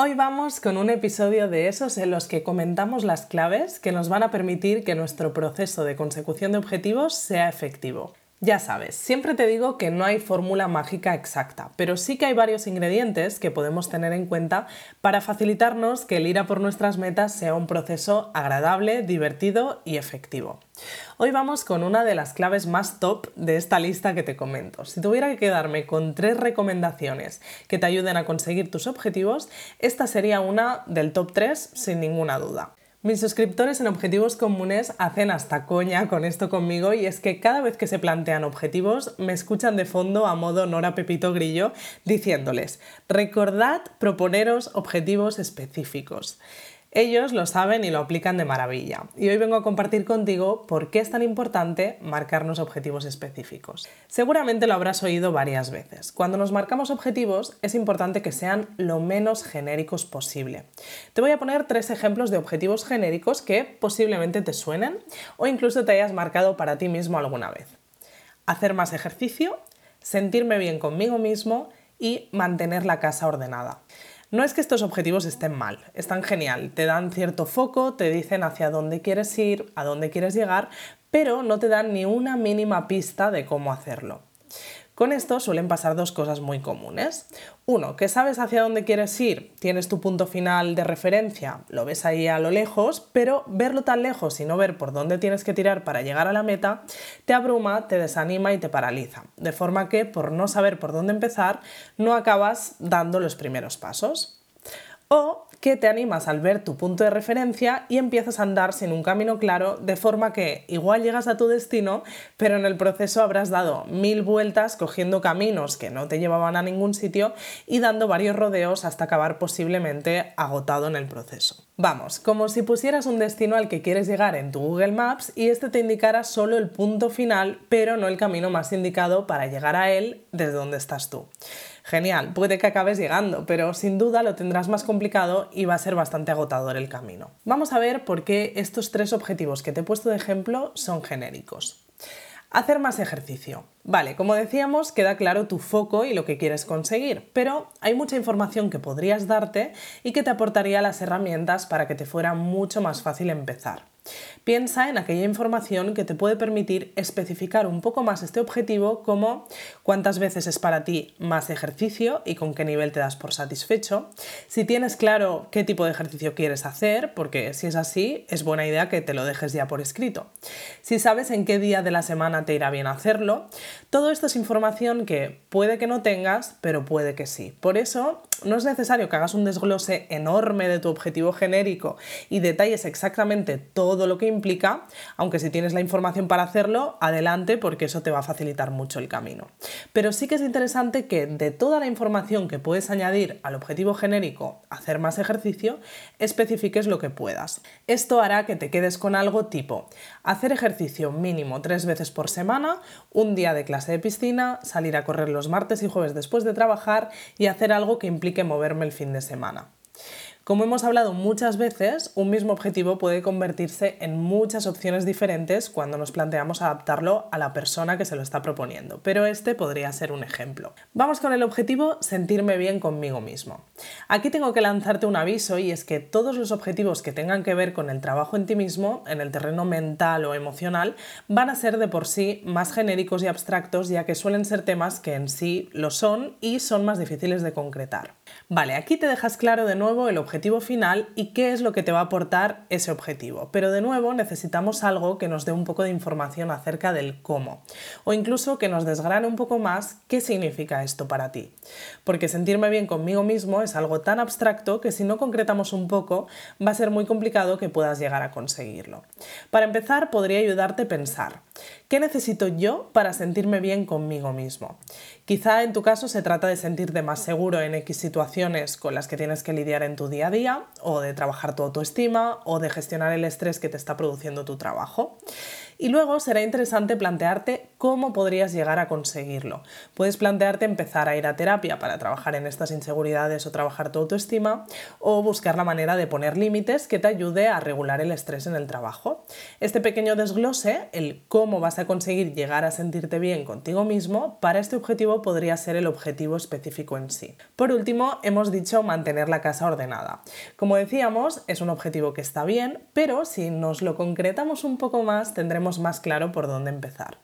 Hoy vamos con un episodio de esos en los que comentamos las claves que nos van a permitir que nuestro proceso de consecución de objetivos sea efectivo. Ya sabes, siempre te digo que no hay fórmula mágica exacta, pero sí que hay varios ingredientes que podemos tener en cuenta para facilitarnos que el ir a por nuestras metas sea un proceso agradable, divertido y efectivo. Hoy vamos con una de las claves más top de esta lista que te comento. Si tuviera que quedarme con tres recomendaciones que te ayuden a conseguir tus objetivos, esta sería una del top 3 sin ninguna duda. Mis suscriptores en Objetivos Comunes hacen hasta coña con esto conmigo y es que cada vez que se plantean objetivos me escuchan de fondo a modo Nora Pepito Grillo diciéndoles, recordad proponeros objetivos específicos. Ellos lo saben y lo aplican de maravilla. Y hoy vengo a compartir contigo por qué es tan importante marcarnos objetivos específicos. Seguramente lo habrás oído varias veces. Cuando nos marcamos objetivos es importante que sean lo menos genéricos posible. Te voy a poner tres ejemplos de objetivos genéricos que posiblemente te suenen o incluso te hayas marcado para ti mismo alguna vez. Hacer más ejercicio, sentirme bien conmigo mismo y mantener la casa ordenada. No es que estos objetivos estén mal, están genial, te dan cierto foco, te dicen hacia dónde quieres ir, a dónde quieres llegar, pero no te dan ni una mínima pista de cómo hacerlo. Con esto suelen pasar dos cosas muy comunes. Uno, que sabes hacia dónde quieres ir, tienes tu punto final de referencia, lo ves ahí a lo lejos, pero verlo tan lejos y no ver por dónde tienes que tirar para llegar a la meta, te abruma, te desanima y te paraliza. De forma que, por no saber por dónde empezar, no acabas dando los primeros pasos. O que te animas al ver tu punto de referencia y empiezas a andar sin un camino claro, de forma que igual llegas a tu destino, pero en el proceso habrás dado mil vueltas cogiendo caminos que no te llevaban a ningún sitio y dando varios rodeos hasta acabar posiblemente agotado en el proceso. Vamos, como si pusieras un destino al que quieres llegar en tu Google Maps y este te indicara solo el punto final, pero no el camino más indicado para llegar a él desde donde estás tú. Genial, puede que acabes llegando, pero sin duda lo tendrás más complicado y va a ser bastante agotador el camino. Vamos a ver por qué estos tres objetivos que te he puesto de ejemplo son genéricos. Hacer más ejercicio. Vale, como decíamos, queda claro tu foco y lo que quieres conseguir, pero hay mucha información que podrías darte y que te aportaría las herramientas para que te fuera mucho más fácil empezar. Piensa en aquella información que te puede permitir especificar un poco más este objetivo como cuántas veces es para ti más ejercicio y con qué nivel te das por satisfecho. Si tienes claro qué tipo de ejercicio quieres hacer, porque si es así, es buena idea que te lo dejes ya por escrito. Si sabes en qué día de la semana te irá bien hacerlo, todo esto es información que puede que no tengas, pero puede que sí. Por eso no es necesario que hagas un desglose enorme de tu objetivo genérico y detalles exactamente todo lo que implica, aunque si tienes la información para hacerlo, adelante porque eso te va a facilitar mucho el camino. Pero sí que es interesante que de toda la información que puedes añadir al objetivo genérico, hacer más ejercicio, especifiques lo que puedas. Esto hará que te quedes con algo tipo hacer ejercicio mínimo tres veces por semana, un día de clase de piscina, salir a correr los martes y jueves después de trabajar y hacer algo que implique que moverme el fin de semana. Como hemos hablado muchas veces, un mismo objetivo puede convertirse en muchas opciones diferentes cuando nos planteamos adaptarlo a la persona que se lo está proponiendo, pero este podría ser un ejemplo. Vamos con el objetivo sentirme bien conmigo mismo. Aquí tengo que lanzarte un aviso y es que todos los objetivos que tengan que ver con el trabajo en ti mismo, en el terreno mental o emocional, van a ser de por sí más genéricos y abstractos ya que suelen ser temas que en sí lo son y son más difíciles de concretar. Vale, aquí te dejas claro de nuevo el objetivo final y qué es lo que te va a aportar ese objetivo. Pero de nuevo necesitamos algo que nos dé un poco de información acerca del cómo o incluso que nos desgrane un poco más qué significa esto para ti. Porque sentirme bien conmigo mismo es algo tan abstracto que si no concretamos un poco va a ser muy complicado que puedas llegar a conseguirlo. Para empezar, podría ayudarte a pensar, ¿qué necesito yo para sentirme bien conmigo mismo? Quizá en tu caso se trata de sentirte más seguro en X situaciones con las que tienes que lidiar en tu día a día, o de trabajar tu autoestima, o de gestionar el estrés que te está produciendo tu trabajo. Y luego será interesante plantearte cómo podrías llegar a conseguirlo. Puedes plantearte empezar a ir a terapia para trabajar en estas inseguridades o trabajar tu autoestima o buscar la manera de poner límites que te ayude a regular el estrés en el trabajo. Este pequeño desglose, el cómo vas a conseguir llegar a sentirte bien contigo mismo, para este objetivo podría ser el objetivo específico en sí. Por último, hemos dicho mantener la casa ordenada. Como decíamos, es un objetivo que está bien, pero si nos lo concretamos un poco más tendremos más claro por dónde empezar.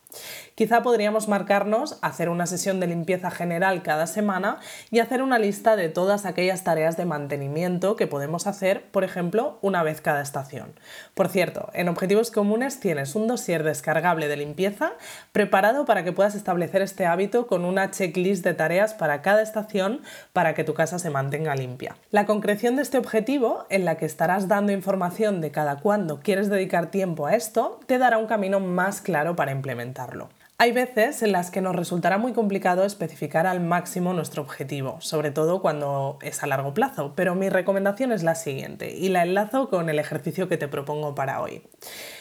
Quizá podríamos marcarnos hacer una sesión de limpieza general cada semana y hacer una lista de todas aquellas tareas de mantenimiento que podemos hacer, por ejemplo, una vez cada estación. Por cierto, en Objetivos Comunes tienes un dossier descargable de limpieza preparado para que puedas establecer este hábito con una checklist de tareas para cada estación para que tu casa se mantenga limpia. La concreción de este objetivo, en la que estarás dando información de cada cuándo quieres dedicar tiempo a esto, te dará un camino más claro para Hay veces en las que nos resultará muy complicado especificar al máximo nuestro objetivo, sobre todo cuando es a largo plazo, pero mi recomendación es la siguiente y la enlazo con el ejercicio que te propongo para hoy.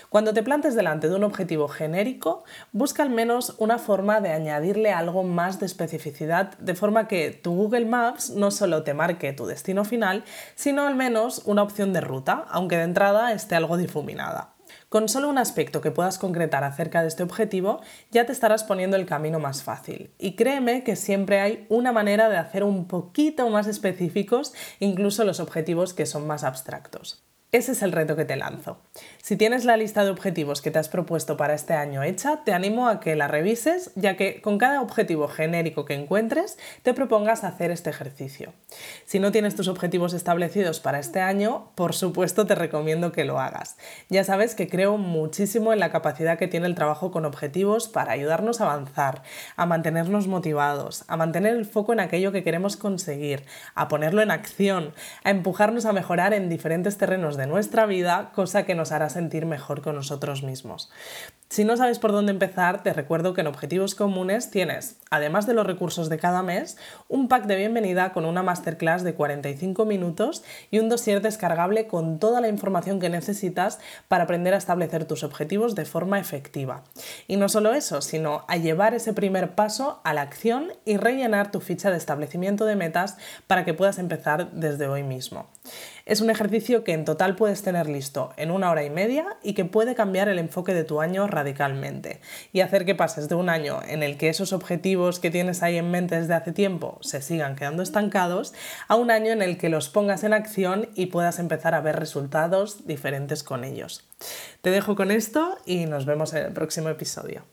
Cuando te plantes delante de un objetivo genérico, busca al menos una forma de añadirle algo más de especificidad, de forma que tu Google Maps no solo te marque tu destino final, sino al menos una opción de ruta, aunque de entrada esté algo difuminada. Con solo un aspecto que puedas concretar acerca de este objetivo, ya te estarás poniendo el camino más fácil. Y créeme que siempre hay una manera de hacer un poquito más específicos incluso los objetivos que son más abstractos. Ese es el reto que te lanzo. Si tienes la lista de objetivos que te has propuesto para este año hecha, te animo a que la revises, ya que con cada objetivo genérico que encuentres, te propongas hacer este ejercicio. Si no tienes tus objetivos establecidos para este año, por supuesto te recomiendo que lo hagas. Ya sabes que creo muchísimo en la capacidad que tiene el trabajo con objetivos para ayudarnos a avanzar, a mantenernos motivados, a mantener el foco en aquello que queremos conseguir, a ponerlo en acción, a empujarnos a mejorar en diferentes terrenos de nuestra vida, cosa que nos hará sentir mejor con nosotros mismos. Si no sabes por dónde empezar, te recuerdo que en Objetivos Comunes tienes, además de los recursos de cada mes, un pack de bienvenida con una masterclass de 45 minutos y un dossier descargable con toda la información que necesitas para aprender a establecer tus objetivos de forma efectiva. Y no solo eso, sino a llevar ese primer paso a la acción y rellenar tu ficha de establecimiento de metas para que puedas empezar desde hoy mismo. Es un ejercicio que en total puedes tener listo en una hora y media y que puede cambiar el enfoque de tu año radicalmente y hacer que pases de un año en el que esos objetivos que tienes ahí en mente desde hace tiempo se sigan quedando estancados a un año en el que los pongas en acción y puedas empezar a ver resultados diferentes con ellos. Te dejo con esto y nos vemos en el próximo episodio.